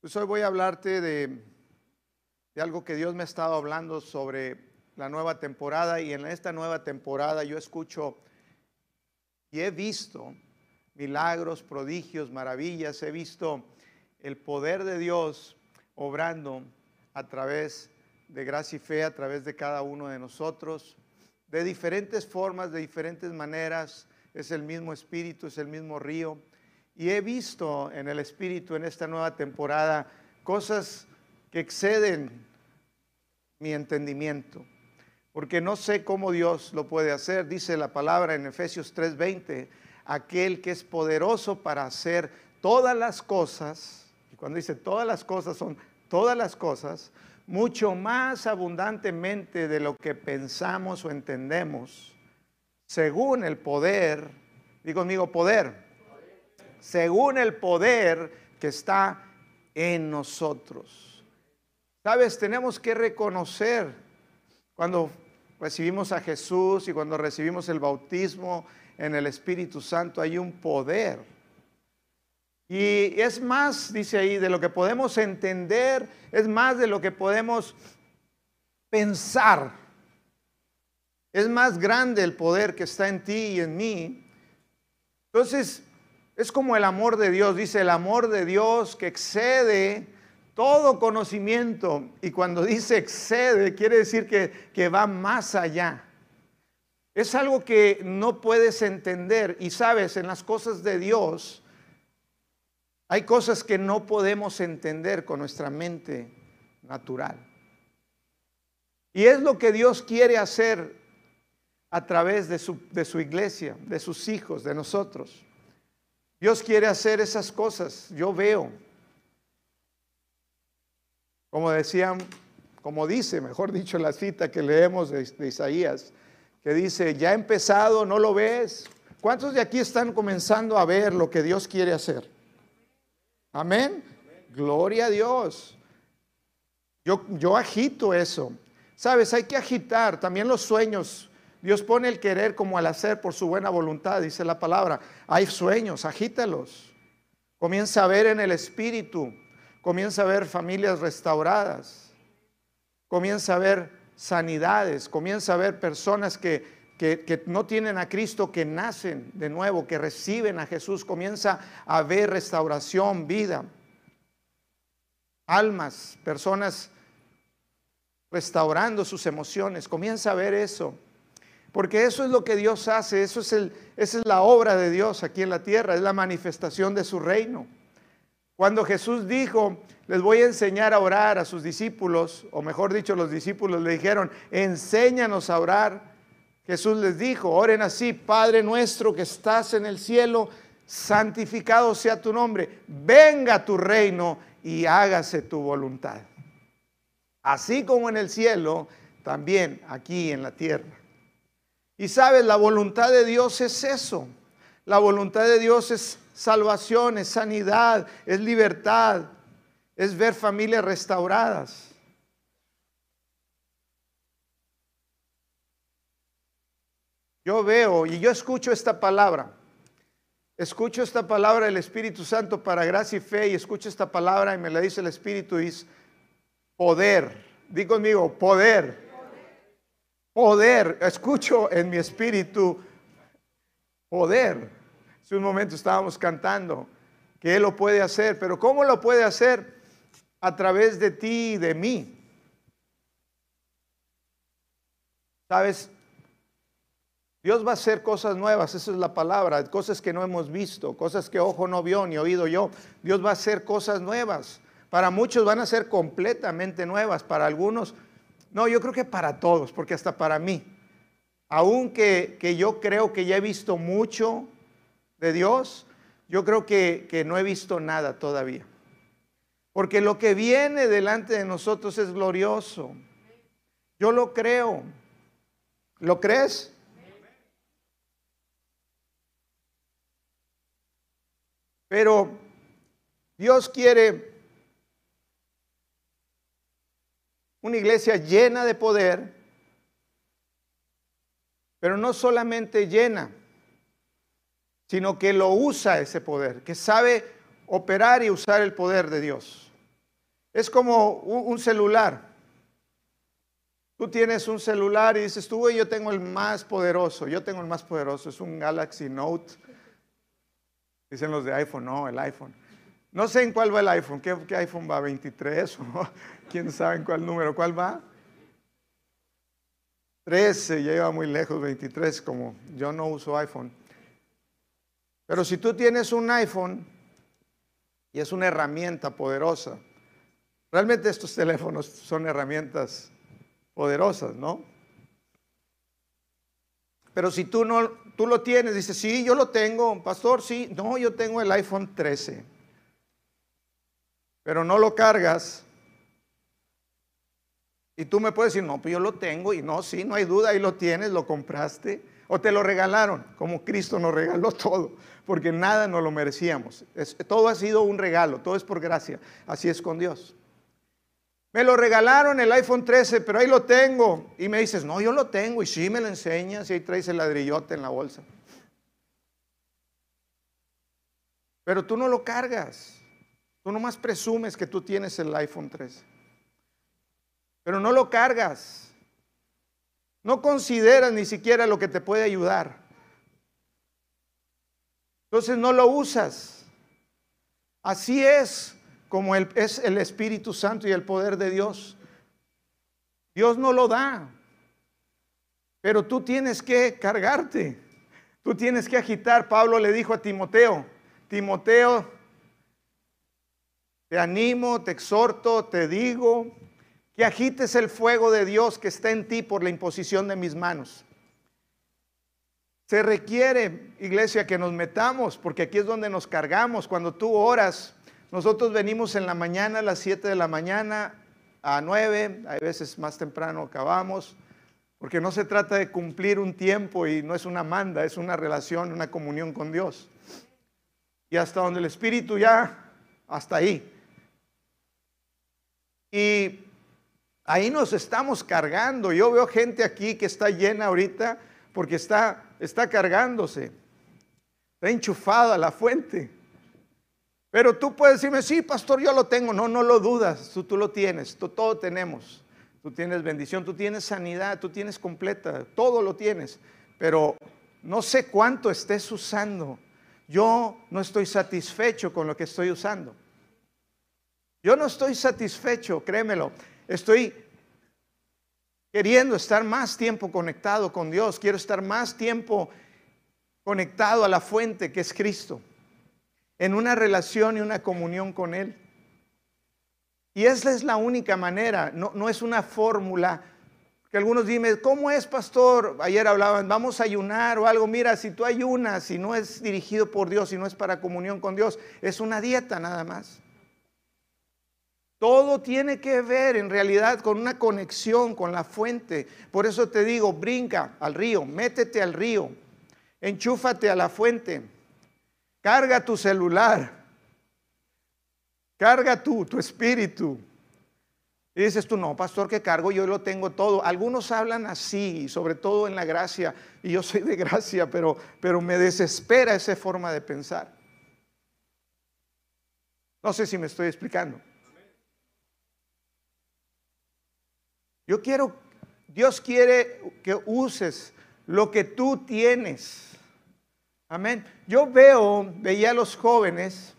Pues hoy voy a hablarte de, de algo que Dios me ha estado hablando sobre la nueva temporada y en esta nueva temporada yo escucho y he visto milagros, prodigios, maravillas, he visto el poder de Dios obrando a través de gracia y fe, a través de cada uno de nosotros, de diferentes formas, de diferentes maneras, es el mismo espíritu, es el mismo río. Y he visto en el Espíritu en esta nueva temporada cosas que exceden mi entendimiento, porque no sé cómo Dios lo puede hacer. Dice la palabra en Efesios 3:20, aquel que es poderoso para hacer todas las cosas, y cuando dice todas las cosas son todas las cosas, mucho más abundantemente de lo que pensamos o entendemos, según el poder, digo conmigo poder según el poder que está en nosotros. Sabes, tenemos que reconocer cuando recibimos a Jesús y cuando recibimos el bautismo en el Espíritu Santo, hay un poder. Y es más, dice ahí, de lo que podemos entender, es más de lo que podemos pensar. Es más grande el poder que está en ti y en mí. Entonces, es como el amor de Dios, dice el amor de Dios que excede todo conocimiento. Y cuando dice excede, quiere decir que, que va más allá. Es algo que no puedes entender. Y sabes, en las cosas de Dios hay cosas que no podemos entender con nuestra mente natural. Y es lo que Dios quiere hacer a través de su, de su iglesia, de sus hijos, de nosotros. Dios quiere hacer esas cosas, yo veo. Como decían, como dice, mejor dicho, la cita que leemos de, Isaías, que dice, ya ha empezado, ¿no lo ves? ¿Cuántos de aquí están comenzando a ver lo que Dios quiere hacer? Amén. Gloria a Dios. Yo, yo agito eso. Sabes, hay que agitar también los sueños Dios pone el querer como el hacer por su buena voluntad, dice la palabra. Hay sueños, agítalos. Comienza a ver en el espíritu, comienza a ver familias restauradas, comienza a ver sanidades, comienza a ver personas que, que, no tienen a Cristo, que nacen de nuevo, que reciben a Jesús, comienza a ver restauración, vida, almas, personas restaurando sus emociones, comienza a ver eso. Porque eso es lo que Dios hace, eso es esa es la obra de Dios aquí en la tierra, es la manifestación de su reino. Cuando Jesús dijo, les voy a enseñar a orar a sus discípulos, o mejor dicho, los discípulos le dijeron, enséñanos a orar. Jesús les dijo, oren así, Padre nuestro que estás en el cielo, santificado sea tu nombre, venga tu reino y hágase tu voluntad. Así como en el cielo, también aquí en la tierra. Y sabes, la voluntad de Dios es eso. La voluntad de Dios es salvación, es sanidad, es libertad, es ver familias restauradas. Yo veo y yo escucho esta palabra. Escucho esta palabra del Espíritu Santo para gracia y fe y escucho esta palabra y me la dice el Espíritu y es poder. Digo conmigo, poder poder. Escucho en mi espíritu poder. Hace un momento estábamos cantando que Él lo puede hacer, pero ¿cómo lo puede hacer? A través de ti y de mí. ¿Sabes? Dios va a hacer cosas nuevas, esa es la palabra, cosas que no hemos visto, cosas que ojo no vio ni oído yo. Dios va a hacer cosas nuevas. Para muchos van a ser completamente nuevas, para algunos no, yo creo que para todos, porque hasta para mí. Aunque que yo creo que ya he visto mucho de Dios, yo creo que, que no he visto nada todavía. Porque lo que viene delante de nosotros es glorioso. Yo lo creo. ¿Lo crees? Pero Dios quiere una iglesia llena de poder, pero no solamente llena, sino que lo usa ese poder, que sabe operar y usar el poder de Dios. Es como un celular. Tú tienes un celular y dices, tú, yo tengo el más poderoso, yo tengo el más poderoso, es un Galaxy Note. Dicen los de iPhone, no, el iPhone. No sé en cuál va el iPhone, ¿qué, iPhone va? ¿23 o quién sabe en cuál número? ¿Cuál va? 13, ya iba muy lejos, 23, como yo no uso iPhone. Pero si tú tienes un iPhone y es una herramienta poderosa, realmente estos teléfonos son herramientas poderosas, ¿no? Pero si tú no, tú lo tienes, dices, sí, yo lo tengo, pastor, sí, no, yo tengo el iPhone 13. Pero no lo cargas. Y tú me puedes decir, no, pues yo lo tengo y no, sí, no hay duda, ahí lo tienes, lo compraste. O te lo regalaron, como Cristo nos regaló todo, porque nada nos lo merecíamos. todo ha sido un regalo, todo es por gracia. Así es con Dios. Me lo regalaron el iPhone 13, pero ahí lo tengo. Y me dices, no, yo lo tengo. Y sí me lo enseñas y ahí traes el ladrillote en la bolsa. Pero tú no lo cargas. Tú nomás presumes que tú tienes el iPhone 13. Pero no lo cargas. No consideras ni siquiera lo que te puede ayudar. Entonces no lo usas. Así es como es el Espíritu Santo y el poder de Dios. Dios no lo da, pero tú tienes que cargarte, tú tienes que agitar. Pablo le dijo a Timoteo, Timoteo, te animo, te exhorto, te digo que agites el fuego de Dios que está en ti por la imposición de mis manos. Se requiere, iglesia, que nos metamos, porque aquí es donde nos cargamos. Cuando tú oras, nosotros venimos en la mañana, a las 7 de la mañana, a 9, hay veces más temprano acabamos, porque no se trata de cumplir un tiempo y no es una manda, es una relación, una comunión con Dios. Y hasta donde el Espíritu ya, hasta ahí. Y ahí nos estamos cargando. Yo veo gente aquí que está llena ahorita porque está, está cargándose, está enchufada la fuente. Pero tú puedes decirme, sí, pastor, yo lo tengo. No, no lo dudas, tú, tú lo tienes, tú, todo tenemos. Tú tienes bendición, tú tienes sanidad, tú tienes completa, todo lo tienes. Pero no sé cuánto estés usando. Yo no estoy satisfecho con lo que estoy usando. Yo no estoy satisfecho, créemelo. Estoy queriendo estar más tiempo conectado con Dios. Quiero estar más tiempo conectado a la fuente que es Cristo en una relación y una comunión con Él. Y esa es la única manera, no, no es una fórmula. Que algunos dicen, ¿cómo es, pastor? Ayer hablaban, vamos a ayunar o algo. Mira, si tú ayunas y no es dirigido por Dios y no es para comunión con Dios, es una dieta nada más. Todo tiene que ver en realidad con una conexión con la fuente. Por eso te digo, brinca al río, métete al río, enchúfate a la fuente. Carga tu celular. Carga tu, tu espíritu. Y dices tú, no, pastor, que cargo, yo lo tengo todo. Algunos hablan así, sobre todo en la gracia, y yo soy de gracia, pero, pero me desespera esa forma de pensar. No sé si me estoy explicando. Yo quiero, Dios quiere que uses lo que tú tienes. Amén. Yo veo, veía a los jóvenes.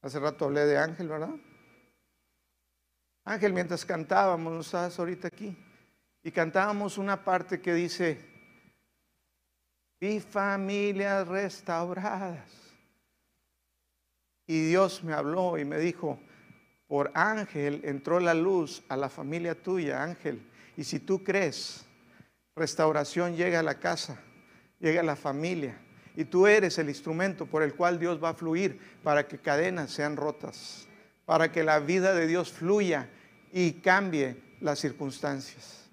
Hace rato hablé de Ángel, ¿verdad? Ángel, mientras cantábamos, no estabas ahorita aquí, y cantábamos una parte que dice, vi familias restauradas. Y Dios me habló y me dijo, por Ángel entró la luz a la familia tuya, Ángel. Y si tú crees, restauración llega a la casa, llega a la familia. Y tú eres el instrumento por el cual Dios va a fluir para que cadenas sean rotas, para que la vida de Dios fluya y cambie las circunstancias.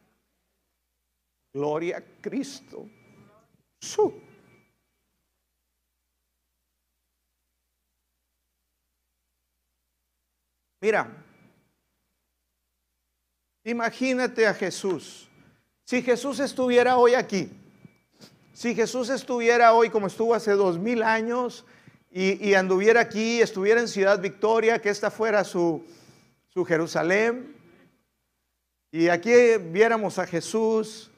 Gloria a Cristo. Su. Mira, imagínate a Jesús si Jesús estuviera hoy aquí, si Jesús estuviera hoy como estuvo hace dos mil años y, anduviera aquí, estuviera en Ciudad Victoria, que esta fuera su, su Jerusalén, y aquí viéramos a Jesús,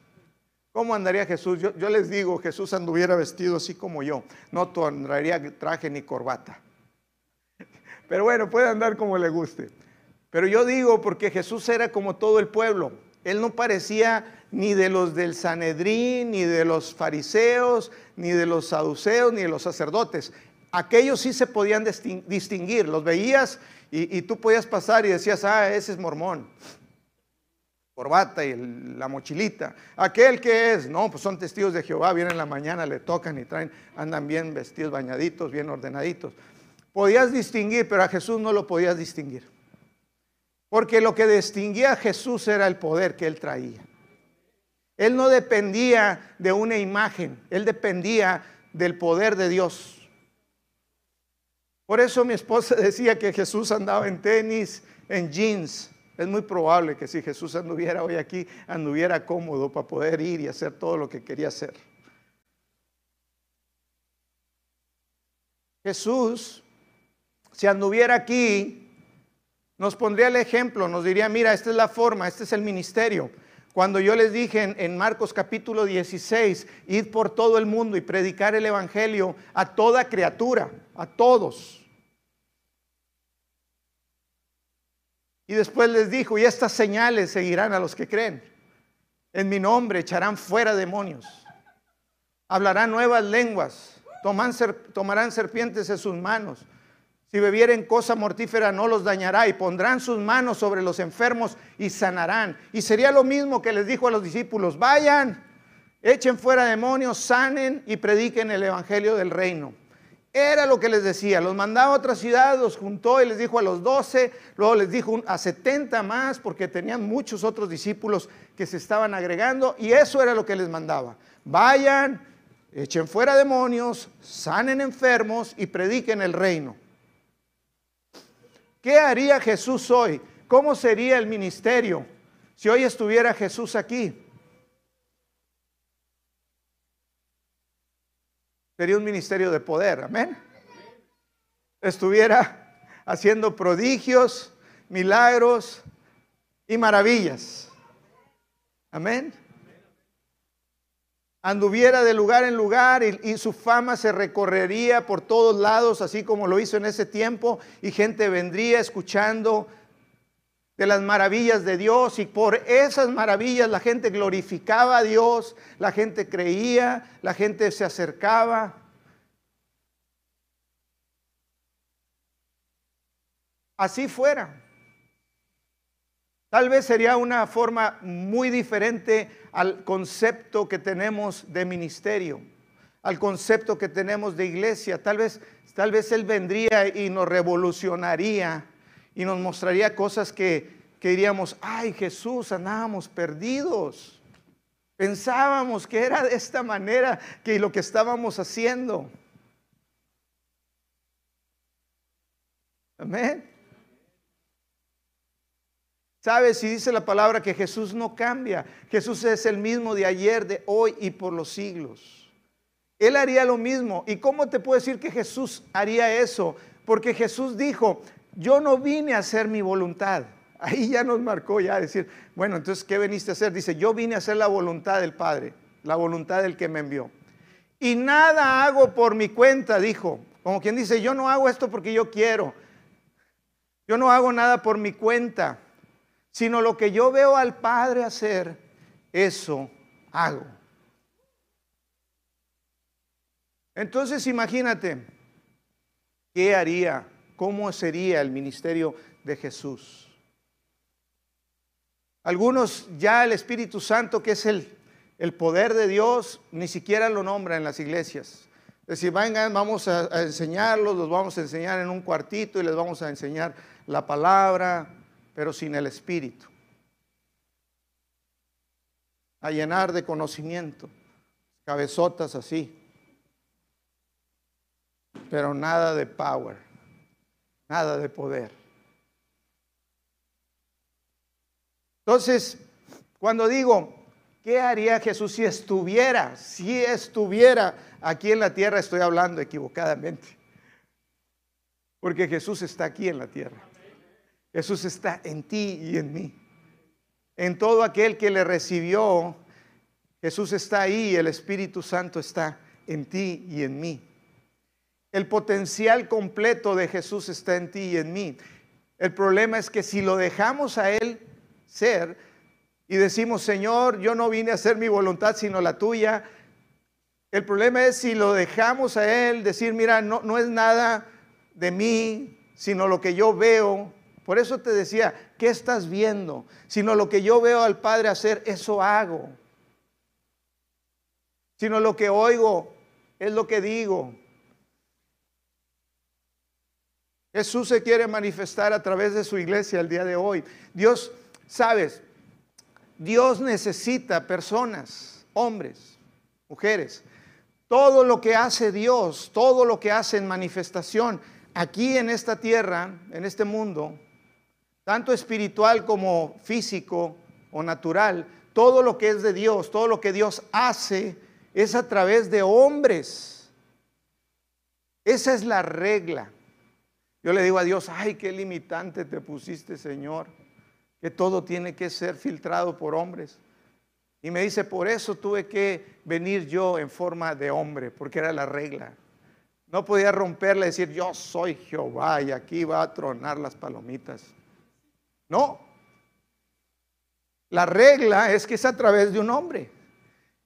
¿cómo andaría Jesús? Yo, les digo, Jesús anduviera vestido así como yo, no traería traje ni corbata. Pero bueno, puede andar como le guste. Pero yo digo porque Jesús era como todo el pueblo. Él no parecía ni de los del Sanedrín, ni de los fariseos, ni de los saduceos, ni de los sacerdotes. Aquellos sí se podían distinguir, los veías y, tú podías pasar y decías, ah, ese es mormón. Corbata y la mochilita. Aquel que es, no, pues son testigos de Jehová, vienen en la mañana, le tocan y traen, andan bien vestidos, bañaditos, bien ordenaditos. Podías distinguir, pero a Jesús no lo podías distinguir. Porque lo que distinguía a Jesús era el poder que él traía. Él no dependía de una imagen, él dependía del poder de Dios. Por eso mi esposa decía que Jesús andaba en tenis, en jeans. Es muy probable que si Jesús anduviera hoy aquí, anduviera cómodo para poder ir y hacer todo lo que quería hacer. Jesús, si anduviera aquí, nos pondría el ejemplo, nos diría, mira, esta es la forma, este es el ministerio. Cuando yo les dije en, Marcos capítulo 16, id por todo el mundo y predicar el Evangelio a toda criatura, a todos. Y después les dijo, y estas señales seguirán a los que creen. En mi nombre echarán fuera demonios, hablarán nuevas lenguas, tomarán serpientes en sus manos si bebieren cosa mortífera no los dañará y pondrán sus manos sobre los enfermos y sanarán. Y sería lo mismo que les dijo a los discípulos, vayan, echen fuera demonios, sanen y prediquen el Evangelio del reino. Era lo que les decía, los mandaba a otra ciudad, los juntó y les dijo a los doce, luego les dijo a setenta más porque tenían muchos otros discípulos que se estaban agregando y eso era lo que les mandaba. Vayan, echen fuera demonios, sanen enfermos y prediquen el reino. ¿Qué haría Jesús hoy? ¿Cómo sería el ministerio si hoy estuviera Jesús aquí? Sería un ministerio de poder, amén. Estuviera haciendo prodigios, milagros y maravillas. Amén anduviera de lugar en lugar y, su fama se recorrería por todos lados, así como lo hizo en ese tiempo, y gente vendría escuchando de las maravillas de Dios y por esas maravillas la gente glorificaba a Dios, la gente creía, la gente se acercaba. Así fuera. Tal vez sería una forma muy diferente al concepto que tenemos de ministerio, al concepto que tenemos de iglesia. Tal vez, tal vez Él vendría y nos revolucionaría y nos mostraría cosas que, que diríamos, ay Jesús, andábamos perdidos. Pensábamos que era de esta manera que lo que estábamos haciendo. Amén. ¿Sabes? Si dice la palabra que Jesús no cambia. Jesús es el mismo de ayer, de hoy y por los siglos. Él haría lo mismo. ¿Y cómo te puedo decir que Jesús haría eso? Porque Jesús dijo, yo no vine a hacer mi voluntad. Ahí ya nos marcó ya decir, bueno, entonces, ¿qué veniste a hacer? Dice, yo vine a hacer la voluntad del Padre, la voluntad del que me envió. Y nada hago por mi cuenta, dijo. Como quien dice, yo no hago esto porque yo quiero. Yo no hago nada por mi cuenta sino lo que yo veo al Padre hacer, eso hago. Entonces imagínate, ¿qué haría? ¿Cómo sería el ministerio de Jesús? Algunos ya el Espíritu Santo, que es el, el poder de Dios, ni siquiera lo nombra en las iglesias. Es decir, vengan, vamos a, a enseñarlos, los vamos a enseñar en un cuartito y les vamos a enseñar la palabra, pero sin el Espíritu. A llenar de conocimiento, cabezotas así, pero nada de power, nada de poder. Entonces, cuando digo, ¿qué haría Jesús si estuviera, si estuviera aquí en la tierra? Estoy hablando equivocadamente. Porque Jesús está aquí en la tierra. Jesús está en ti y en mí. En todo aquel que le recibió, Jesús está ahí, el Espíritu Santo está en ti y en mí. El potencial completo de Jesús está en ti y en mí. El problema es que si lo dejamos a Él ser y decimos, Señor, yo no vine a hacer mi voluntad sino la tuya, el problema es si lo dejamos a Él decir, mira, no, no es nada de mí, sino lo que yo veo. Por eso te decía, ¿qué estás viendo? Sino lo que yo veo al Padre hacer, eso hago. Sino lo que oigo, es lo que digo. Jesús se quiere manifestar a través de su iglesia el día de hoy. Dios, sabes, Dios necesita personas, hombres, mujeres. Todo lo que hace Dios, todo lo que hace en manifestación aquí en esta tierra, en este mundo, tanto espiritual como físico o natural, todo lo que es de Dios, todo lo que Dios hace es a través de hombres. Esa es la regla. Yo le digo a Dios, ay, qué limitante te pusiste, Señor, que todo tiene que ser filtrado por hombres. Y me dice, por eso tuve que venir yo en forma de hombre, porque era la regla. No podía romperle y decir, yo soy Jehová y aquí va a tronar las palomitas. No. La regla es que es a través de un hombre.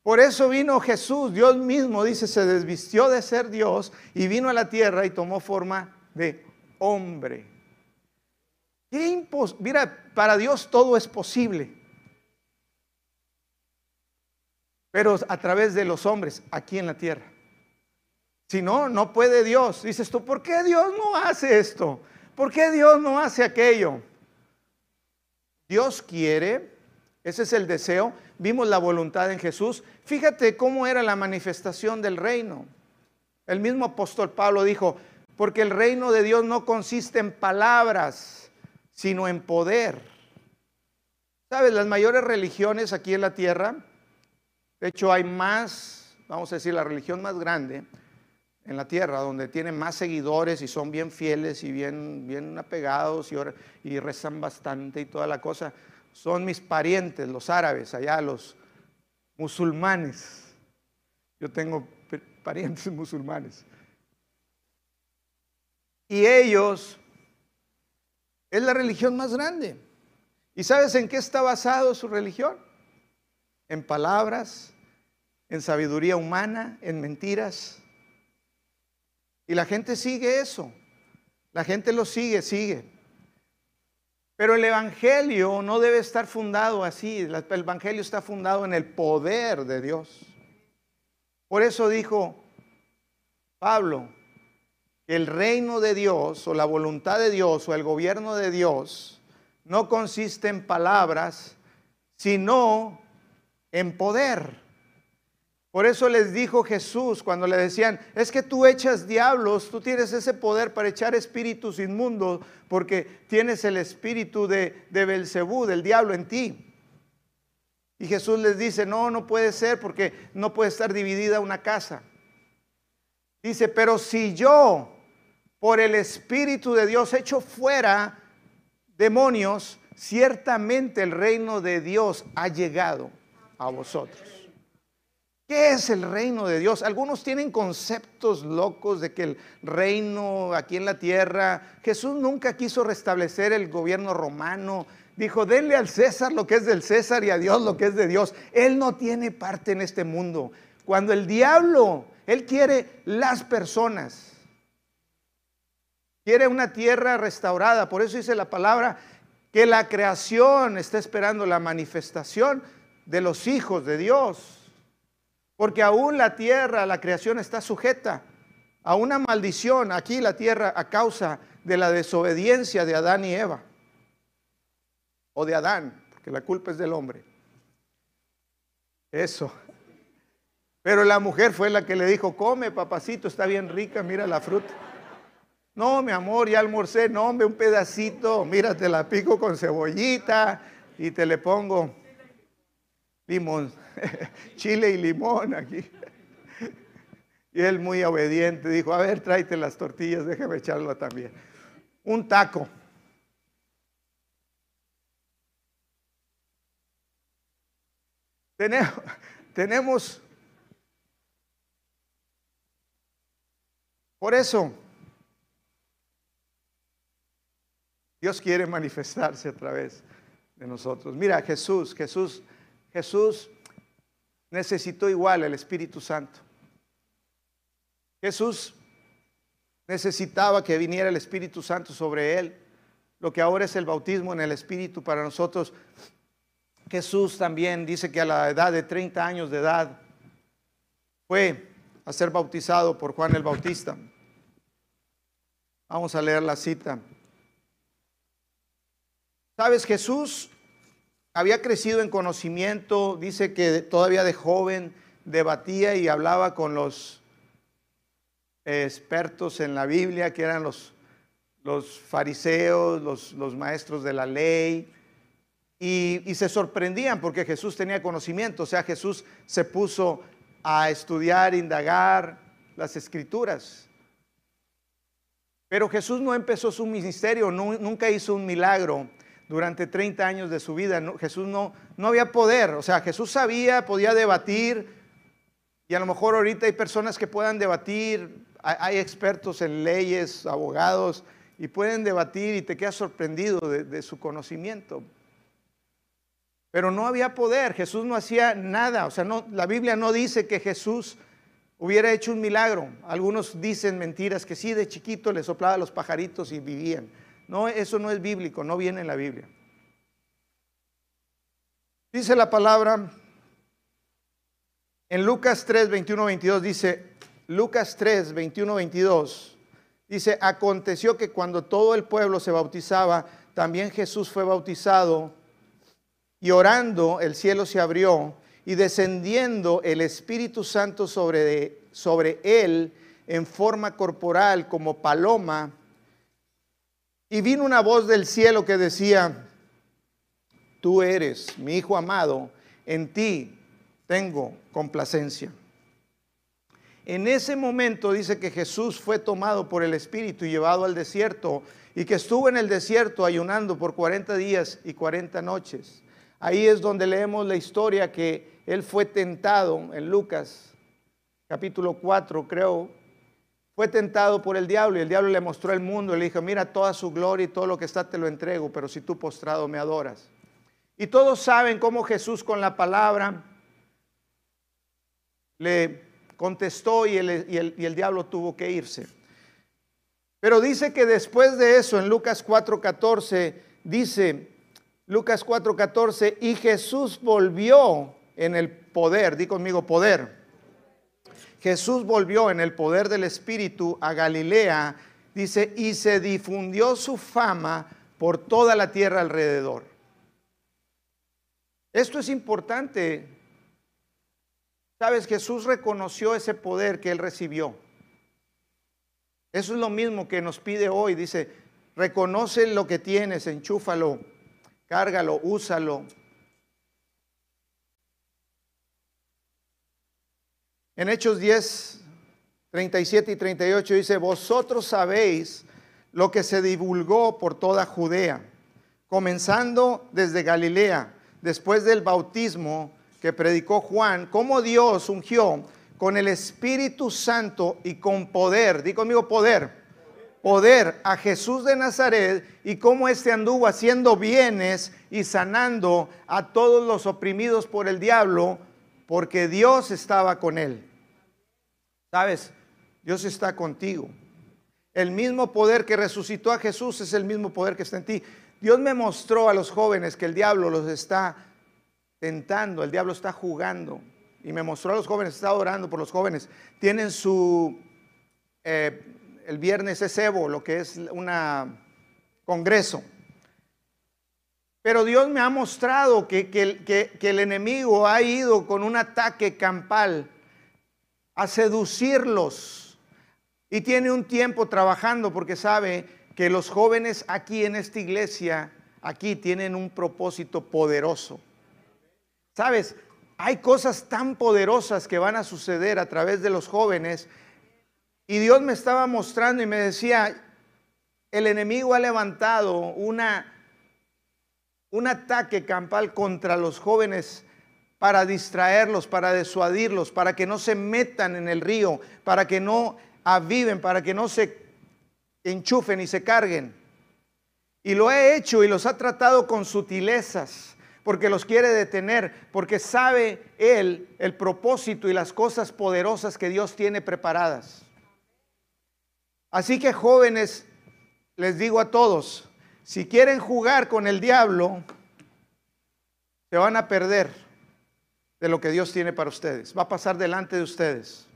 Por eso vino Jesús, Dios mismo, dice, se desvistió de ser Dios y vino a la tierra y tomó forma de hombre. ¿Qué Mira, para Dios todo es posible. Pero a través de los hombres aquí en la tierra. Si no, no puede Dios. Dices tú, ¿por qué Dios no hace esto? ¿Por qué Dios no hace aquello? Dios quiere, ese es el deseo. Vimos la voluntad en Jesús. Fíjate cómo era la manifestación del reino. El mismo apóstol Pablo dijo, porque el reino de Dios no consiste en palabras, sino en poder. ¿Sabes? Las mayores religiones aquí en la tierra, de hecho hay más, vamos a decir, la religión más grande en la tierra, donde tienen más seguidores y son bien fieles y bien, bien apegados y, y rezan bastante y toda la cosa, son mis parientes, los árabes, allá los musulmanes. Yo tengo parientes musulmanes. Y ellos es la religión más grande. ¿Y sabes en qué está basado su religión? En palabras, en sabiduría humana, en mentiras. Y la gente sigue eso. La gente lo sigue, sigue. Pero el Evangelio no debe estar fundado así. El Evangelio está fundado en el poder de Dios. Por eso dijo Pablo, el reino de Dios o la voluntad de Dios o el gobierno de Dios no consiste en palabras, sino en poder. Por eso les dijo Jesús cuando le decían, es que tú echas diablos, tú tienes ese poder para echar espíritus inmundos porque tienes el espíritu de, de Belcebú, del diablo en ti. Y Jesús les dice, no, no puede ser porque no puede estar dividida una casa. Dice, pero si yo por el Espíritu de Dios hecho fuera demonios, ciertamente el reino de Dios ha llegado a vosotros. ¿Qué es el reino de Dios? Algunos tienen conceptos locos de que el reino aquí en la tierra, Jesús nunca quiso restablecer el gobierno romano. Dijo, denle al César lo que es del César y a Dios lo que es de Dios. Él no tiene parte en este mundo. Cuando el diablo, él quiere las personas. Quiere una tierra restaurada. Por eso dice la palabra que la creación está esperando la manifestación de los hijos de Dios. Porque aún la tierra, la creación está sujeta a una maldición aquí la tierra a causa de la desobediencia de Adán y Eva. O de Adán, porque la culpa es del hombre. Eso. Pero la mujer fue la que le dijo, come papacito, está bien rica, mira la fruta. No, mi amor, ya almorcé, no, hombre, un pedacito, mira, te la pico con cebollita y te le pongo limón, chile y limón aquí. Y él muy obediente dijo, a ver, tráete las tortillas, déjame echarlo también. Un taco. Tenemos, tenemos, por eso, Dios quiere manifestarse a través de nosotros. Mira, Jesús, Jesús, Jesús necesitó igual el Espíritu Santo. Jesús necesitaba que viniera el Espíritu Santo sobre él. Lo que ahora es el bautismo en el Espíritu para nosotros. Jesús también dice que a la edad de 30 años de edad fue a ser bautizado por Juan el Bautista. Vamos a leer la cita. Sabes, Jesús había crecido en conocimiento, dice que todavía de joven debatía y hablaba con los expertos en la Biblia, que eran los, fariseos, los, maestros de la ley, y, y se sorprendían porque Jesús tenía conocimiento, o sea, Jesús se puso a estudiar, indagar las escrituras. Pero Jesús no empezó su ministerio, nunca hizo un milagro durante 30 años de su vida. Jesús no, no había poder, o sea, Jesús sabía, podía debatir, y a lo mejor ahorita hay personas que puedan debatir, hay, expertos en leyes, abogados, y pueden debatir y te quedas sorprendido de, su conocimiento. Pero no había poder, Jesús no hacía nada, o sea, la Biblia no dice que Jesús hubiera hecho un milagro. Algunos dicen mentiras que sí, de chiquito le soplaba los pajaritos y vivían. No, eso no es bíblico, no viene en la Biblia. Dice la palabra en Lucas 3, 21, 22, dice, Lucas 3, 21, 22, dice, aconteció que cuando todo el pueblo se bautizaba, también Jesús fue bautizado y orando el cielo se abrió y descendiendo el Espíritu Santo sobre, sobre él en forma corporal como paloma, y vino una voz del cielo que decía, tú eres mi Hijo amado, en ti tengo complacencia. En ese momento dice que Jesús fue tomado por el Espíritu y llevado al desierto y que estuvo en el desierto ayunando por 40 días y 40 noches. Ahí es donde leemos la historia que él fue tentado en Lucas capítulo 4, creo, fue tentado por el diablo y el diablo le mostró el mundo y le dijo, mira toda su gloria y todo lo que está te lo entrego, pero si tú postrado me adoras. Y todos saben cómo Jesús con la palabra le contestó y el, y el, y el diablo tuvo que irse. Pero dice que después de eso, en Lucas 4:14, dice, Lucas 4:14, y Jesús volvió en el poder, di conmigo poder Jesús volvió en el poder del Espíritu a Galilea, dice, y se difundió su fama por toda la tierra alrededor. Esto es importante. Sabes, Jesús reconoció ese poder que él recibió. Eso es lo mismo que nos pide hoy. Dice, reconoce lo que tienes, enchúfalo, cárgalo, úsalo, En Hechos 10, 37 y 38 dice, vosotros sabéis lo que se divulgó por toda Judea, comenzando desde Galilea, después del bautismo que predicó Juan, cómo Dios ungió con el Espíritu Santo y con poder, di conmigo poder, poder a Jesús de Nazaret y cómo éste anduvo haciendo bienes y sanando a todos los oprimidos por el diablo, porque Dios estaba con él. Sabes, Dios está contigo. El mismo poder que resucitó a Jesús es el mismo poder que está en ti. Dios me mostró a los jóvenes que el diablo los está tentando, el diablo está jugando. Y me mostró a los jóvenes, está orando por los jóvenes. Tienen su, eh, el viernes es Evo, lo que es un congreso. Pero Dios me ha mostrado que, que el enemigo ha ido con un ataque campal a seducirlos. Y tiene un tiempo trabajando porque sabe que los jóvenes aquí en esta iglesia, aquí tienen un propósito poderoso. Sabes, hay cosas tan poderosas que van a suceder a través de los jóvenes Y Dios me estaba mostrando y me decía, el enemigo ha levantado una, un ataque campal contra los jóvenes para distraerlos, para desuadirlos, para que no se metan en el río, para que no aviven, para que no se enchufen y se carguen. Y lo ha hecho y los ha tratado con sutilezas, porque los quiere detener, porque sabe Él el propósito y las cosas poderosas que Dios tiene preparadas. Así que jóvenes, les digo a todos, si quieren jugar con el diablo, se van a perder de lo que Dios tiene para ustedes. Va a pasar delante de ustedes.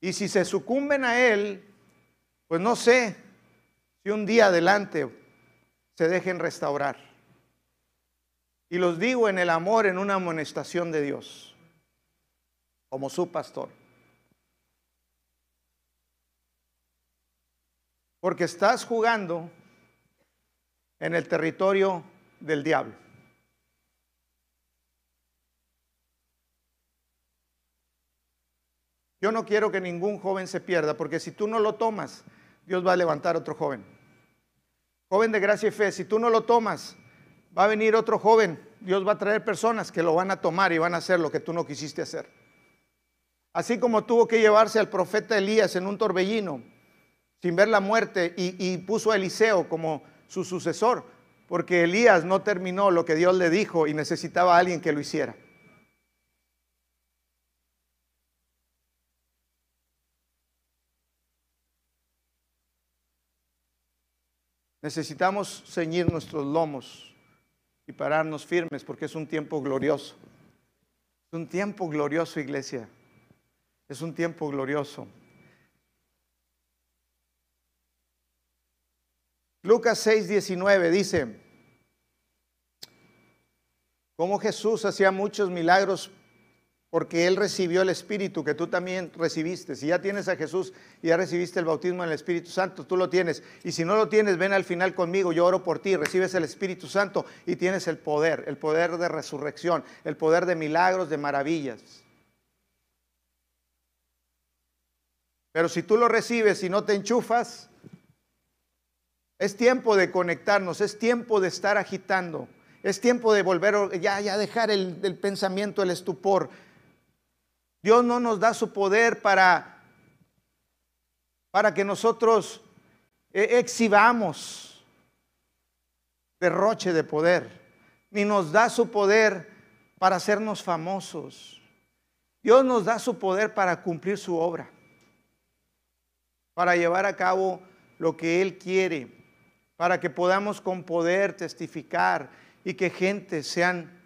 Y si se sucumben a Él, pues no sé si un día adelante se dejen restaurar. Y los digo en el amor, en una amonestación de Dios, como su pastor. Porque estás jugando en el territorio del diablo. Yo no quiero que ningún joven se pierda, porque si tú no lo tomas, Dios va a levantar otro joven. Joven de gracia y fe, si tú no lo tomas, va a venir otro joven. Dios va a traer personas que lo van a tomar y van a hacer lo que tú no quisiste hacer. Así como tuvo que llevarse al profeta Elías en un torbellino sin ver la muerte y, puso a Eliseo como su sucesor, porque Elías no terminó lo que Dios le dijo y necesitaba a alguien que lo hiciera. Necesitamos ceñir nuestros lomos y pararnos firmes porque es un tiempo glorioso. Es un tiempo glorioso, iglesia. Es un tiempo glorioso. Lucas 6, 19 dice, como Jesús hacía muchos milagros porque Él recibió el Espíritu que tú también recibiste. Si ya tienes a Jesús y ya recibiste el bautismo en el Espíritu Santo, tú lo tienes. Y si no lo tienes, ven al final conmigo, yo oro por ti, recibes el Espíritu Santo y tienes el poder, el poder de resurrección, el poder de milagros, de maravillas. Pero si tú lo recibes y no te enchufas, es tiempo de conectarnos, es tiempo de estar agitando, es tiempo de volver, ya, ya dejar el, pensamiento, el estupor Dios no nos da su poder para, para que nosotros eh, exhibamos derroche de poder, ni nos da su poder para hacernos famosos. Dios nos da su poder para cumplir su obra, para llevar a cabo lo que Él quiere, para que podamos con poder testificar y que gente sean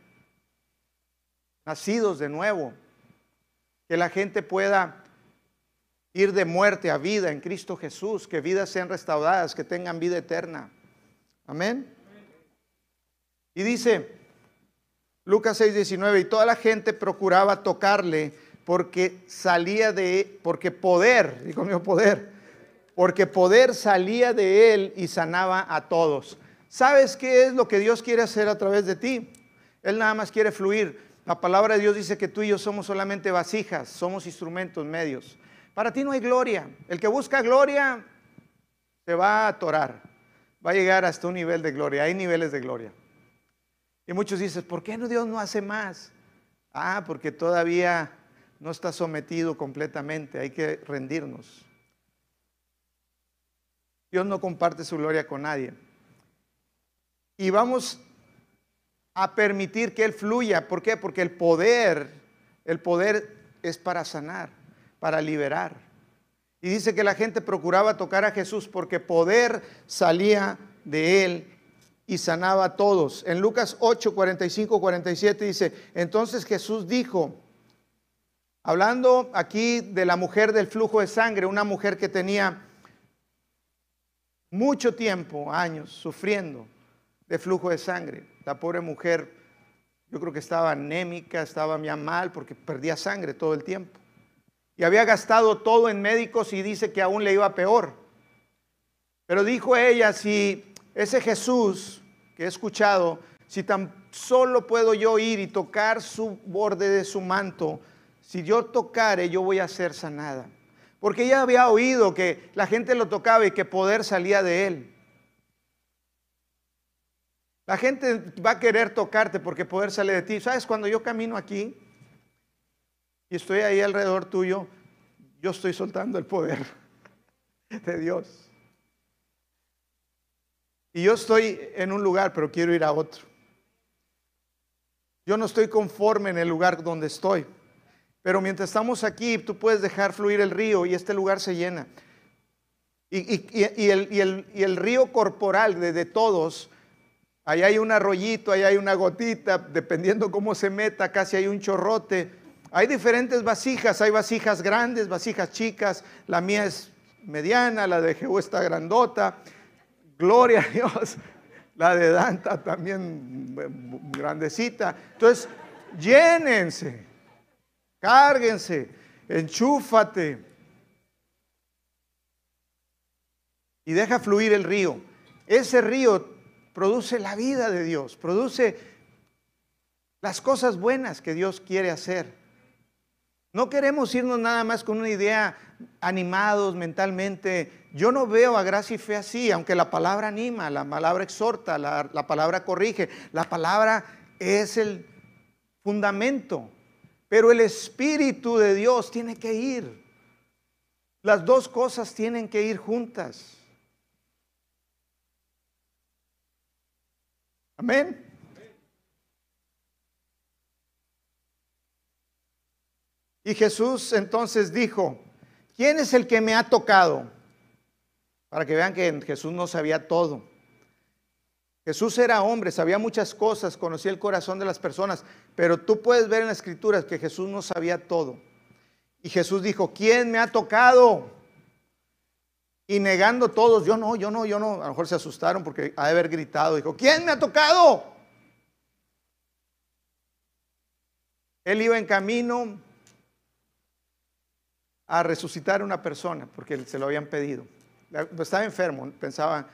nacidos de nuevo que la gente pueda ir de muerte a vida en Cristo Jesús, que vidas sean restauradas, que tengan vida eterna. Amén. Y dice Lucas 6:19, y toda la gente procuraba tocarle porque salía de, porque poder, digo mío poder, porque poder salía de él y sanaba a todos. ¿Sabes qué es lo que Dios quiere hacer a través de ti? Él nada más quiere fluir. La palabra de Dios dice que tú y yo somos solamente vasijas, somos instrumentos medios. Para ti no hay gloria. El que busca gloria se va a atorar, va a llegar hasta un nivel de gloria. Hay niveles de gloria. Y muchos dicen, ¿por qué no Dios no hace más? Ah, porque todavía no está sometido completamente, hay que rendirnos. Dios no comparte su gloria con nadie. Y vamos a permitir que Él fluya. ¿Por qué? Porque el poder, el poder es para sanar, para liberar. Y dice que la gente procuraba tocar a Jesús porque poder salía de Él y sanaba a todos. En Lucas 8, 45, 47 dice, entonces Jesús dijo, hablando aquí de la mujer del flujo de sangre, una mujer que tenía mucho tiempo, años, sufriendo de flujo de sangre. La pobre mujer, yo creo que estaba anémica, estaba ya mal porque perdía sangre todo el tiempo. Y había gastado todo en médicos y dice que aún le iba peor. Pero dijo ella, si ese Jesús que he escuchado, si tan solo puedo yo ir y tocar su borde de su manto, si yo tocare, yo voy a ser sanada. Porque ella había oído que la gente lo tocaba y que poder salía de él. La gente va a querer tocarte porque poder sale de ti. ¿Sabes? Cuando yo camino aquí y estoy ahí alrededor tuyo, yo estoy soltando el poder de Dios. Y yo estoy en un lugar, pero quiero ir a otro. Yo no estoy conforme en el lugar donde estoy. Pero mientras estamos aquí, tú puedes dejar fluir el río y este lugar se llena. Y, el, río corporal de, de todos, ahí hay un arroyito, ahí hay una gotita, dependiendo cómo se meta, casi hay un chorrote. Hay diferentes vasijas, hay vasijas grandes, vasijas chicas, la mía es mediana, la de Jehú está grandota. Gloria a Dios. La de Danta también grandecita. Entonces, llénense, cárguense, enchúfate. Y deja fluir el río. Ese río produce la vida de Dios, produce las cosas buenas que Dios quiere hacer. No queremos irnos nada más con una idea animados mentalmente. Yo no veo a gracia y fe así, aunque la palabra anima, la palabra exhorta, la, la palabra corrige, la palabra es el fundamento. Pero el Espíritu de Dios tiene que ir. Las dos cosas tienen que ir juntas. Amén. Y Jesús entonces dijo, ¿quién es el que me ha tocado? Para que vean que Jesús no sabía todo. Jesús era hombre, sabía muchas cosas, conocía el corazón de las personas, pero tú puedes ver en las escrituras que Jesús no sabía todo. Y Jesús dijo, ¿quién me ha tocado? Y negando todos, yo no, yo no, yo no. A lo mejor se asustaron porque ha de haber gritado. Dijo, ¿quién me ha tocado? Él iba en camino a resucitar a una persona porque se lo habían pedido. Estaba enfermo, pensaba.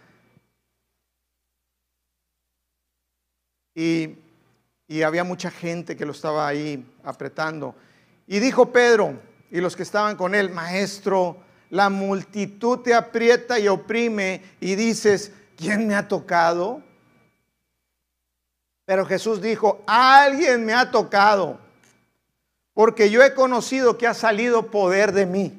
Y, y había mucha gente que lo estaba ahí apretando. Y dijo Pedro y los que estaban con él, maestro, la multitud te aprieta y oprime y dices, ¿quién me ha tocado? Pero Jesús dijo, alguien me ha tocado porque yo he conocido que ha salido poder de mí.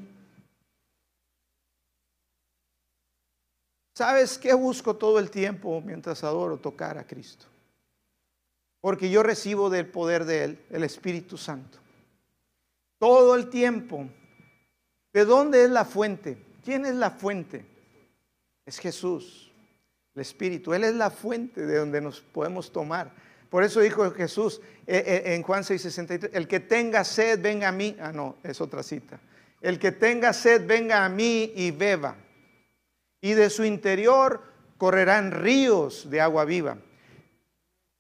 ¿Sabes qué busco todo el tiempo mientras adoro tocar a Cristo? Porque yo recibo del poder de Él, el Espíritu Santo. Todo el tiempo. ¿De dónde es la fuente? ¿Quién es la fuente? Es Jesús, el Espíritu. Él es la fuente de donde nos podemos tomar. Por eso dijo Jesús eh, eh, en Juan 6:63, el que tenga sed, venga a mí. Ah, no, es otra cita. El que tenga sed, venga a mí y beba. Y de su interior correrán ríos de agua viva.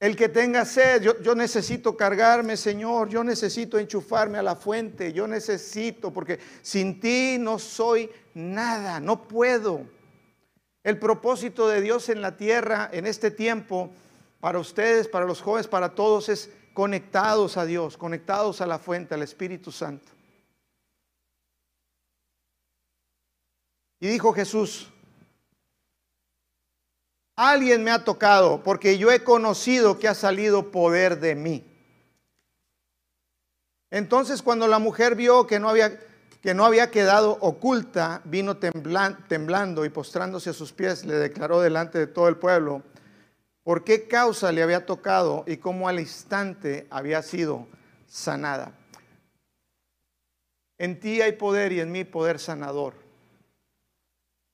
El que tenga sed, yo, necesito cargarme, Señor, yo necesito enchufarme a la fuente, yo necesito, porque sin ti no soy nada, no puedo. El propósito de Dios en la tierra en este tiempo para ustedes, para los jóvenes, para todos es conectados a Dios, conectados a la fuente, al Espíritu Santo. Y dijo Jesús, alguien me ha tocado porque yo he conocido que ha salido poder de mí. Entonces cuando la mujer vio que no había, que no había quedado oculta, vino temblando y postrándose a sus pies, le declaró delante de todo el pueblo por qué causa le había tocado y cómo al instante había sido sanada. En ti hay poder y en mí poder sanador.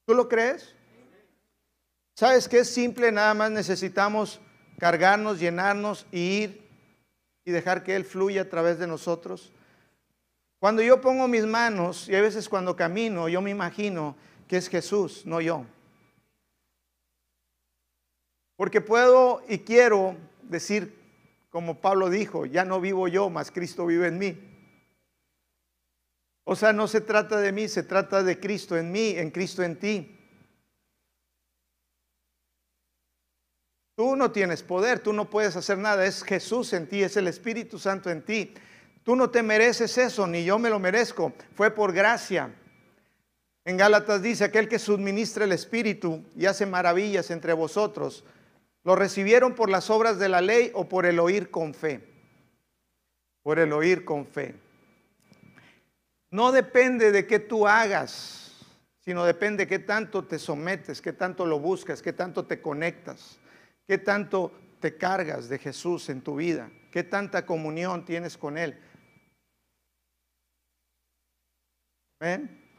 ¿Tú lo crees? ¿Sabes qué es simple? Nada más necesitamos cargarnos, llenarnos y ir y dejar que Él fluya a través de nosotros. Cuando yo pongo mis manos y a veces cuando camino, yo me imagino que es Jesús, no yo. Porque puedo y quiero decir, como Pablo dijo, ya no vivo yo, mas Cristo vive en mí. O sea, no se trata de mí, se trata de Cristo en mí, en Cristo en ti. Tú no tienes poder, tú no puedes hacer nada, es Jesús en ti, es el Espíritu Santo en ti. Tú no te mereces eso, ni yo me lo merezco. Fue por gracia. En Gálatas dice, aquel que suministra el Espíritu y hace maravillas entre vosotros, ¿lo recibieron por las obras de la ley o por el oír con fe? Por el oír con fe. No depende de qué tú hagas, sino depende de qué tanto te sometes, qué tanto lo buscas, qué tanto te conectas, qué tanto te cargas de Jesús en tu vida, qué tanta comunión tienes con Él. ¿Ven?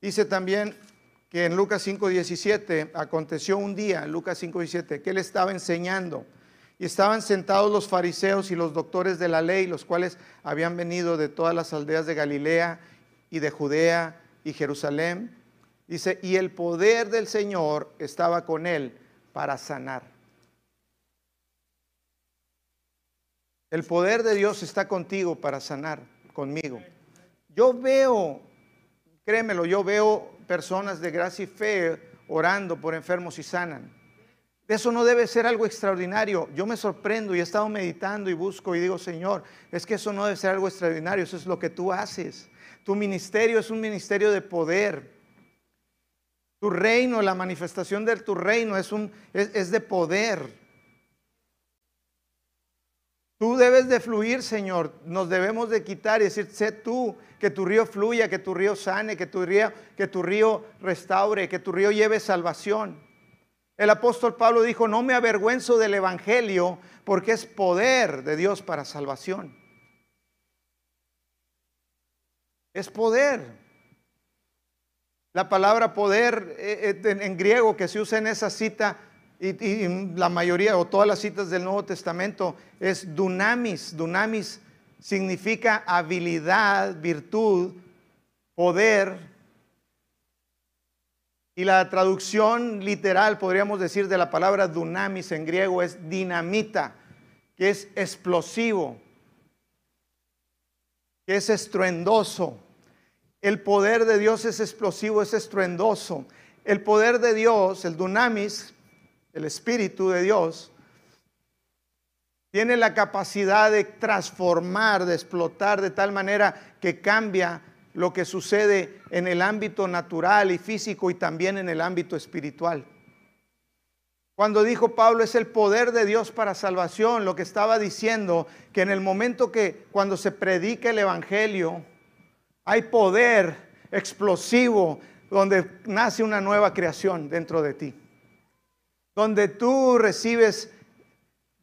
Dice también que en Lucas 5:17 aconteció un día, en Lucas 5:17, que él estaba enseñando y estaban sentados los fariseos y los doctores de la ley, los cuales habían venido de todas las aldeas de Galilea y de Judea y Jerusalén. Dice, y el poder del Señor estaba con él para sanar. El poder de Dios está contigo para sanar, conmigo. Yo veo, créemelo, yo veo personas de gracia y fe orando por enfermos y sanan. Eso no debe ser algo extraordinario. Yo me sorprendo y he estado meditando y busco y digo, Señor, es que eso no debe ser algo extraordinario, eso es lo que tú haces. Tu ministerio es un ministerio de poder. Tu reino, la manifestación de tu reino es, de poder. Tú debes de fluir, Señor. Nos debemos de quitar y decir, sé tú que tu río fluya, que tu río sane, que tu río, que tu río restaure, que tu río lleve salvación. El apóstol Pablo dijo, no me avergüenzo del Evangelio porque es poder de Dios para salvación. Es poder. La palabra poder eh, eh, en griego que se usa en esa cita y, la mayoría o todas las citas del Nuevo Testamento es dunamis. Dunamis significa habilidad, virtud, poder. Y la traducción literal, podríamos decir, de la palabra dunamis en griego es dinamita, que es explosivo, que es estruendoso. El poder de Dios es explosivo, es estruendoso. El poder de Dios, el dunamis, el Espíritu de Dios, tiene la capacidad de transformar, de explotar de tal manera que cambia lo que sucede en el ámbito natural y físico y también en el ámbito espiritual. Cuando dijo Pablo es el poder de Dios para salvación, lo que estaba diciendo que en el momento que cuando se predica el Evangelio, hay poder explosivo donde nace una nueva creación dentro de ti. Donde tú recibes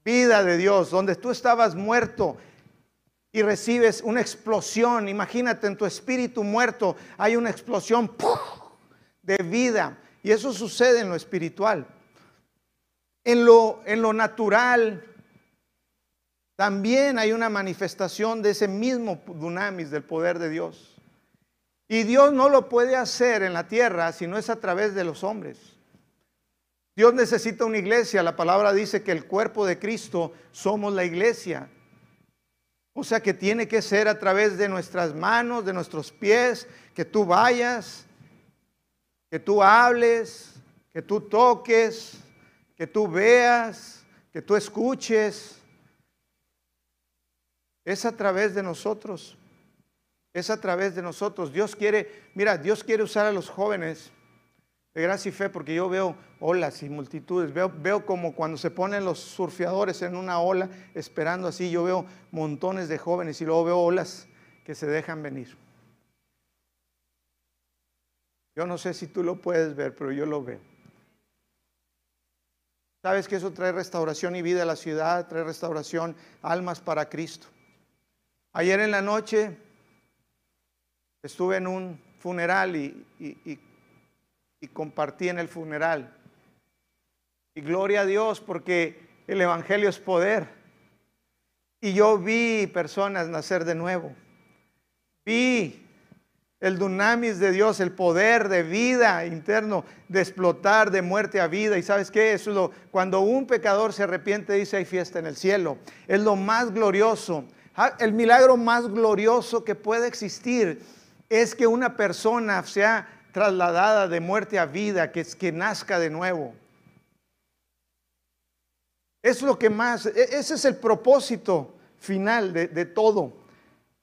vida de Dios, donde tú estabas muerto y recibes una explosión. Imagínate en tu espíritu muerto, hay una explosión de vida. Y eso sucede en lo espiritual. En lo, en lo natural, también hay una manifestación de ese mismo dunamis del poder de Dios. Y Dios no lo puede hacer en la tierra si no es a través de los hombres. Dios necesita una iglesia. La palabra dice que el cuerpo de Cristo somos la iglesia. O sea que tiene que ser a través de nuestras manos, de nuestros pies, que tú vayas, que tú hables, que tú toques, que tú veas, que tú escuches. Es a través de nosotros. Es a través de nosotros. Dios quiere, mira, Dios quiere usar a los jóvenes de gracia y fe, porque yo veo olas y multitudes, veo, veo como cuando se ponen los surfeadores en una ola esperando así, yo veo montones de jóvenes y luego veo olas que se dejan venir. Yo no sé si tú lo puedes ver, pero yo lo veo. Sabes que eso trae restauración y vida a la ciudad, trae restauración, almas para Cristo. Ayer en la noche estuve en un funeral y, y y compartí en el funeral. Y gloria a Dios porque el Evangelio es poder. Y yo vi personas nacer de nuevo. Vi el dunamis de Dios, el poder de vida interno, de explotar de muerte a vida. ¿Y sabes qué? Eso es lo, cuando un pecador se arrepiente, dice hay fiesta en el cielo. Es lo más glorioso. Ah, el milagro más glorioso que puede existir es que una persona sea trasladada de muerte a vida, que, que nazca de nuevo. Es lo que más, e, ese es el propósito final de, todo.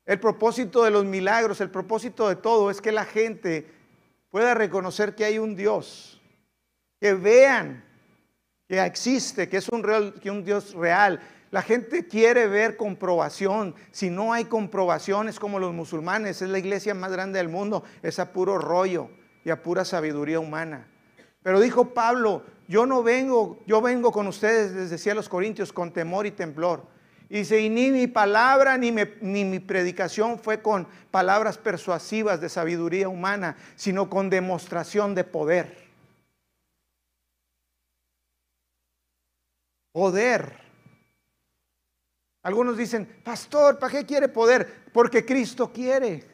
El propósito de los milagros, el propósito de todo es que la gente pueda reconocer que hay un Dios, que vean que existe, que es un, real, que un Dios real. La gente quiere ver comprobación. Si no hay comprobaciones como los musulmanes, es la iglesia más grande del mundo, es a puro rollo y a pura sabiduría humana. Pero dijo Pablo, yo no vengo, yo vengo con ustedes, les decía los corintios, con temor y temblor. Y dice, y ni mi palabra ni, ni mi predicación fue con palabras persuasivas de sabiduría humana, sino con demostración de poder. Poder. Algunos dicen, pastor, ¿para qué quiere poder? Porque Cristo quiere.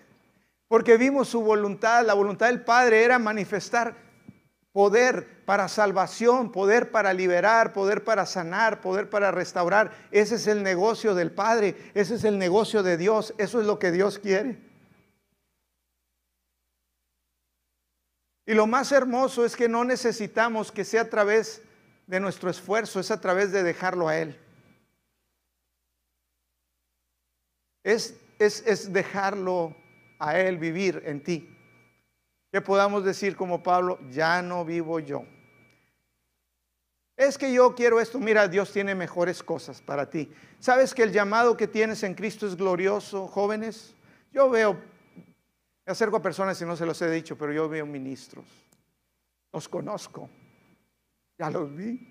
Porque vimos su voluntad, la voluntad del Padre era manifestar poder para salvación, poder para liberar, poder para sanar, poder para restaurar. Ese es el negocio del Padre, ese es el negocio de Dios, eso es lo que Dios quiere. Y lo más hermoso es que no necesitamos que sea a través de nuestro esfuerzo, es a través de dejarlo a Él. Es, es, es dejarlo a Él vivir en ti. Que podamos decir como Pablo, ya no vivo yo. Es que yo quiero esto, mira, Dios tiene mejores cosas para ti. ¿Sabes que el llamado que tienes en Cristo es glorioso, jóvenes? Yo veo, me acerco a personas y no se los he dicho, pero yo veo ministros. Los conozco. Ya los vi.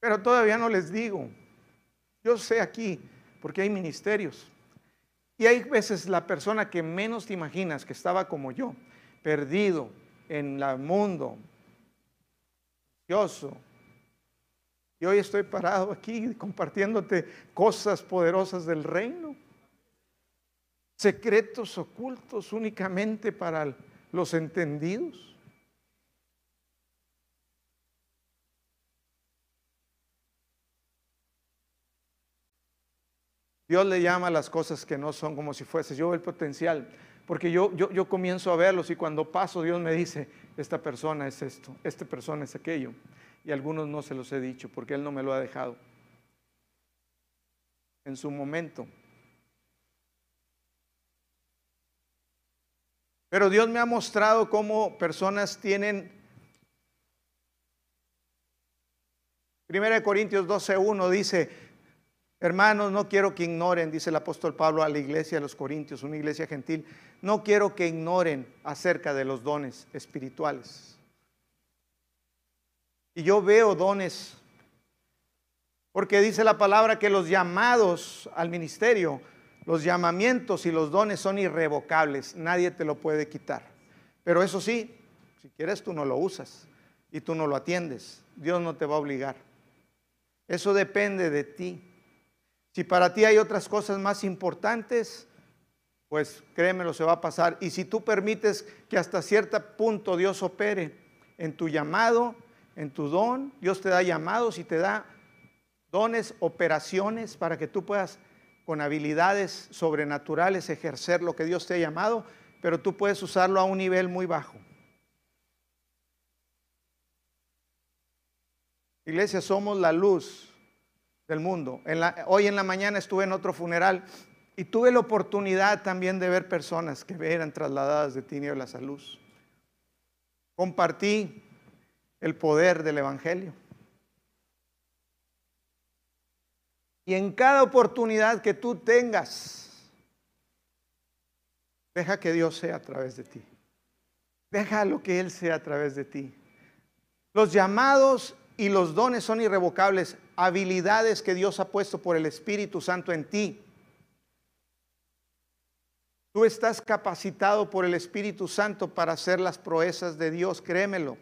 Pero todavía no les digo. Yo sé aquí, porque hay ministerios. Y hay veces la persona que menos te imaginas que estaba como yo, perdido en el mundo, ansioso. Y hoy estoy parado aquí compartiéndote cosas poderosas del reino. Secretos ocultos únicamente para los entendidos. Dios le llama a las cosas que no son como si fuese. Yo veo el potencial, porque yo, yo, yo comienzo a verlos y cuando paso Dios me dice, esta persona es esto, esta persona es aquello. Y algunos no se los he dicho porque Él no me lo ha dejado. En su momento. Pero Dios me ha mostrado cómo personas tienen 1 Corintios 12.1 dice, Hermanos, no quiero que ignoren, dice el apóstol Pablo a la iglesia de los Corintios, una iglesia gentil, no quiero que ignoren acerca de los dones espirituales. Y yo veo dones, porque dice la palabra que los llamados al ministerio, los llamamientos y los dones son irrevocables, nadie te lo puede quitar. Pero eso sí, si quieres tú no lo usas y tú no lo atiendes, Dios no te va a obligar. Eso depende de ti. Si para ti hay otras cosas más importantes, pues créemelo, se va a pasar. Y si tú permites que hasta cierto punto Dios opere en tu llamado, en tu don, Dios te da llamados y te da dones, operaciones para que tú puedas con habilidades sobrenaturales ejercer lo que Dios te ha llamado, pero tú puedes usarlo a un nivel muy bajo. Iglesia, somos la luz del mundo. hoy en la mañana estuve en otro funeral y tuve la oportunidad también de ver personas que eran trasladadas de tinieblas a luz. Compartí el poder del Evangelio. Y en cada oportunidad que tú tengas, deja que Dios sea a través de ti. Deja lo que Él sea a través de ti. Los llamados y los dones son irrevocables, habilidades que Dios ha puesto por el Espíritu Santo en ti. Tú estás capacitado por el Espíritu Santo para hacer las proezas de Dios, créemelo.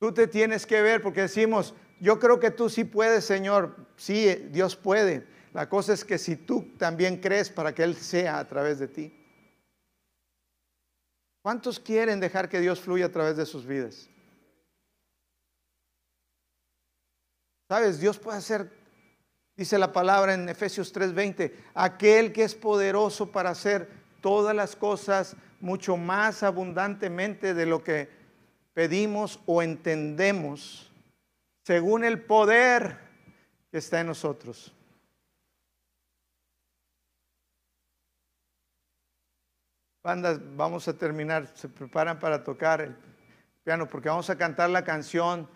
Tú te tienes que ver porque decimos, yo creo que tú sí puedes, Señor. Sí, Dios puede. La cosa es que si tú también crees para que Él sea a través de ti. ¿Cuántos quieren dejar que Dios fluya a través de sus vidas? Sabes, Dios puede hacer, Dice la palabra en Efesios 3:20, aquel que es poderoso para hacer todas las cosas mucho más abundantemente de lo que pedimos o entendemos, según el poder que está en nosotros. Bandas, vamos a terminar, se preparan para tocar el piano porque vamos a cantar la canción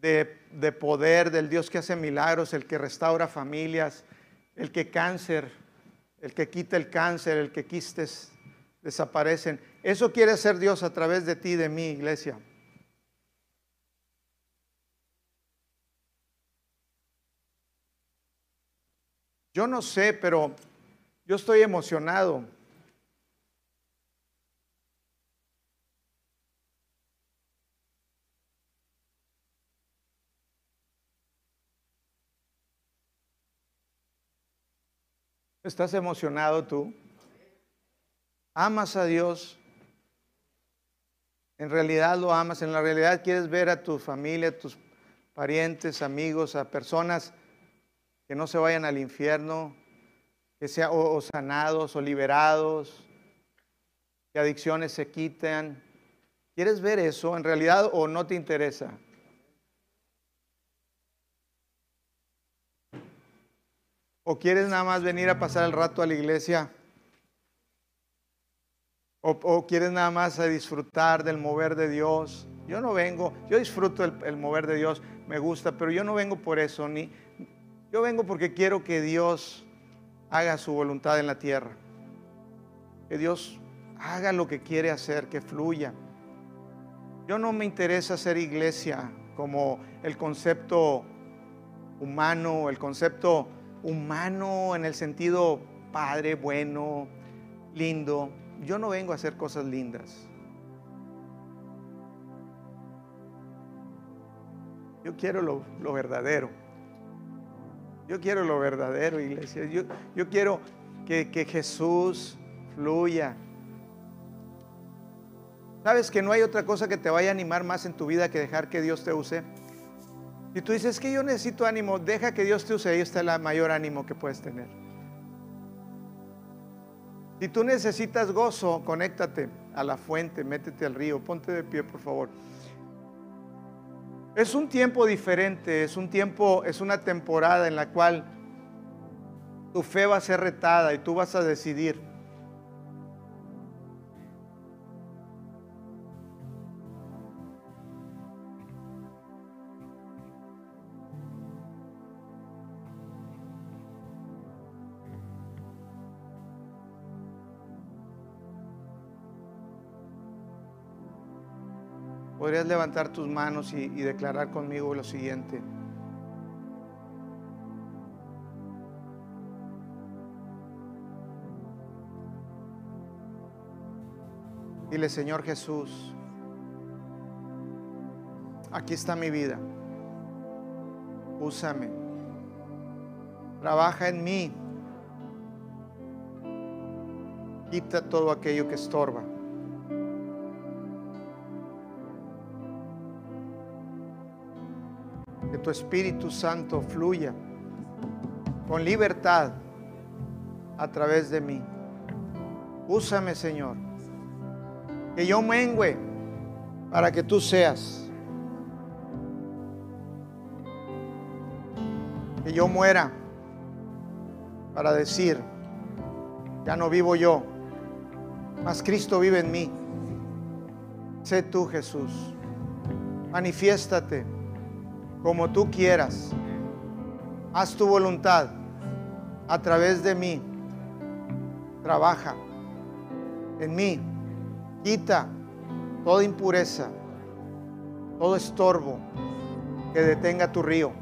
de, de, poder del Dios que hace milagros, el que restaura familias, el que cáncer, el que quita el cáncer, el que quistes desaparecen. Eso quiere hacer Dios a través de ti, de mi iglesia. Yo no sé, pero yo estoy emocionado ¿Estás emocionado tú? ¿Amas a Dios? ¿En realidad lo amas? ¿En la realidad quieres ver a tu familia, a tus parientes, amigos, a personas que no se vayan al infierno, que sean o, sanados o liberados, que adicciones se quiten? ¿Quieres ver eso en realidad o no te interesa? ¿O quieres nada más venir a pasar el rato a la iglesia? ¿O, quieres nada más a disfrutar del mover de Dios? Yo no vengo, yo disfruto el, el, mover de Dios, me gusta, pero yo no vengo por eso, ni yo vengo porque quiero que Dios haga su voluntad en la tierra. Que Dios haga lo que quiere hacer, que fluya. Yo no me interesa ser iglesia como el concepto humano, el concepto humano en el sentido padre, bueno, lindo. Yo no vengo a hacer cosas lindas. Yo quiero lo, verdadero. Yo quiero lo verdadero, iglesia. Yo, yo quiero que, que Jesús fluya. ¿Sabes que no hay otra cosa que te vaya a animar más en tu vida que dejar que Dios te use? Si tú dices que yo necesito ánimo, deja que Dios te use, ahí está el mayor ánimo que puedes tener. Si tú necesitas gozo, conéctate a la fuente, métete al río, ponte de pie, por favor. Es un tiempo diferente, es un tiempo, es una temporada en la cual tu fe va a ser retada y tú vas a decidir podrías levantar tus manos y, declarar conmigo lo siguiente. Dile, Señor Jesús, aquí está mi vida. Úsame. Trabaja en mí. Quita todo aquello que estorba. Tu Espíritu Santo fluya con libertad a través de mí. Úsame, Señor. Que yo mengüe para que tú seas. Que yo muera para decir, ya no vivo yo, mas Cristo vive en mí. Sé tú, Jesús. Manifiéstate como tú quieras. Haz tu voluntad a través de mí. Trabaja en mí. Quita toda impureza, todo estorbo que detenga tu río.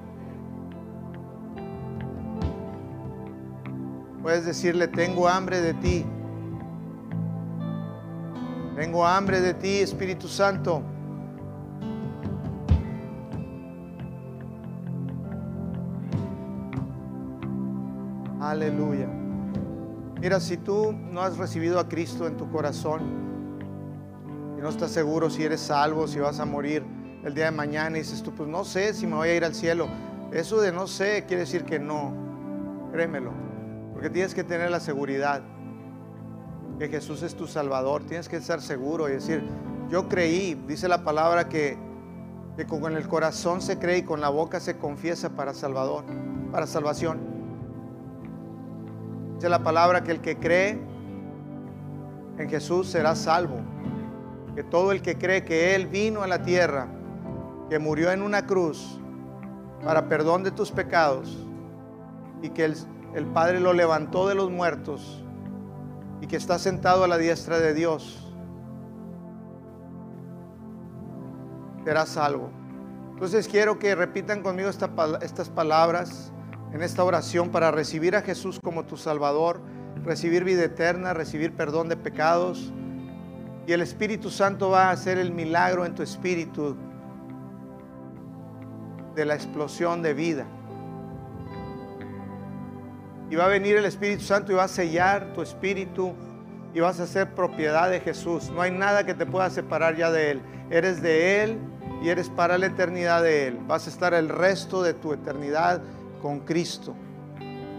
Puedes decirle, tengo hambre de ti. Tengo hambre de ti, Espíritu Santo. Aleluya. Mira, si tú no has recibido a Cristo en tu corazón y no estás seguro si eres salvo, si vas a morir el día de mañana y dices tú, pues no sé si me voy a ir al cielo. Eso de no sé quiere decir que no. créemelo, porque tienes que tener la seguridad que Jesús es tu Salvador, tienes que estar seguro y decir, yo creí, dice la palabra que, que con el corazón se cree y con la boca se confiesa para Salvador, para salvación. Dice la palabra que el que cree en Jesús será salvo. Que todo el que cree que Él vino a la tierra, que murió en una cruz para perdón de tus pecados y que el, Padre lo levantó de los muertos y que está sentado a la diestra de Dios, será salvo. Entonces quiero que repitan conmigo esta, estas palabras en esta oración para recibir a Jesús como tu Salvador, recibir vida eterna, recibir perdón de pecados. Y el Espíritu Santo va a hacer el milagro en tu espíritu de la explosión de vida. Y va a venir el Espíritu Santo y va a sellar tu espíritu y vas a ser propiedad de Jesús. No hay nada que te pueda separar ya de Él. Eres de Él y eres para la eternidad de Él. Vas a estar el resto de tu eternidad con Cristo.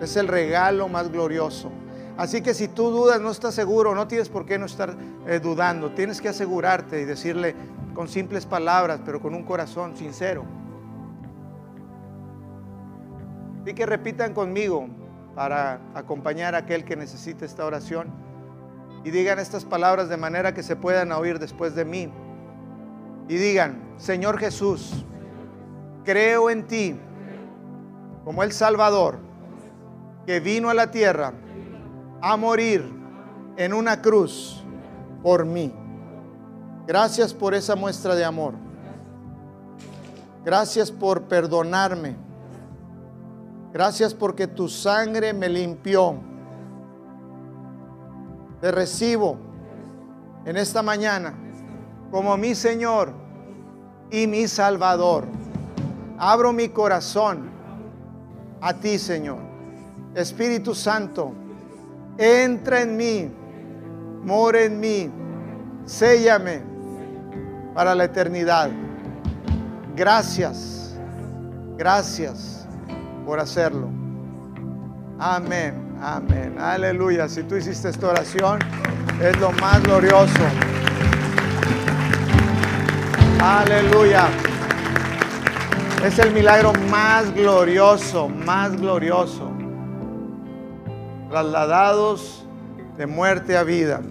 Es el regalo más glorioso. Así que si tú dudas, no estás seguro, no tienes por qué no estar eh, dudando. Tienes que asegurarte y decirle con simples palabras, pero con un corazón sincero. Así que repitan conmigo para acompañar a aquel que necesite esta oración y digan estas palabras de manera que se puedan oír después de mí. Y digan, Señor Jesús, creo en ti como el Salvador que vino a la tierra a morir en una cruz por mí. Gracias por esa muestra de amor. Gracias por perdonarme. Gracias porque tu sangre me limpió. Te recibo en esta mañana como mi Señor y mi Salvador. Abro mi corazón a ti, Señor. Espíritu Santo, entra en mí, mora en mí, séllame para la eternidad. Gracias, gracias por hacerlo. Amén, amén, aleluya. Si tú hiciste esta oración, es lo más glorioso. Aleluya. Es el milagro más glorioso, más glorioso. Trasladados de muerte a vida.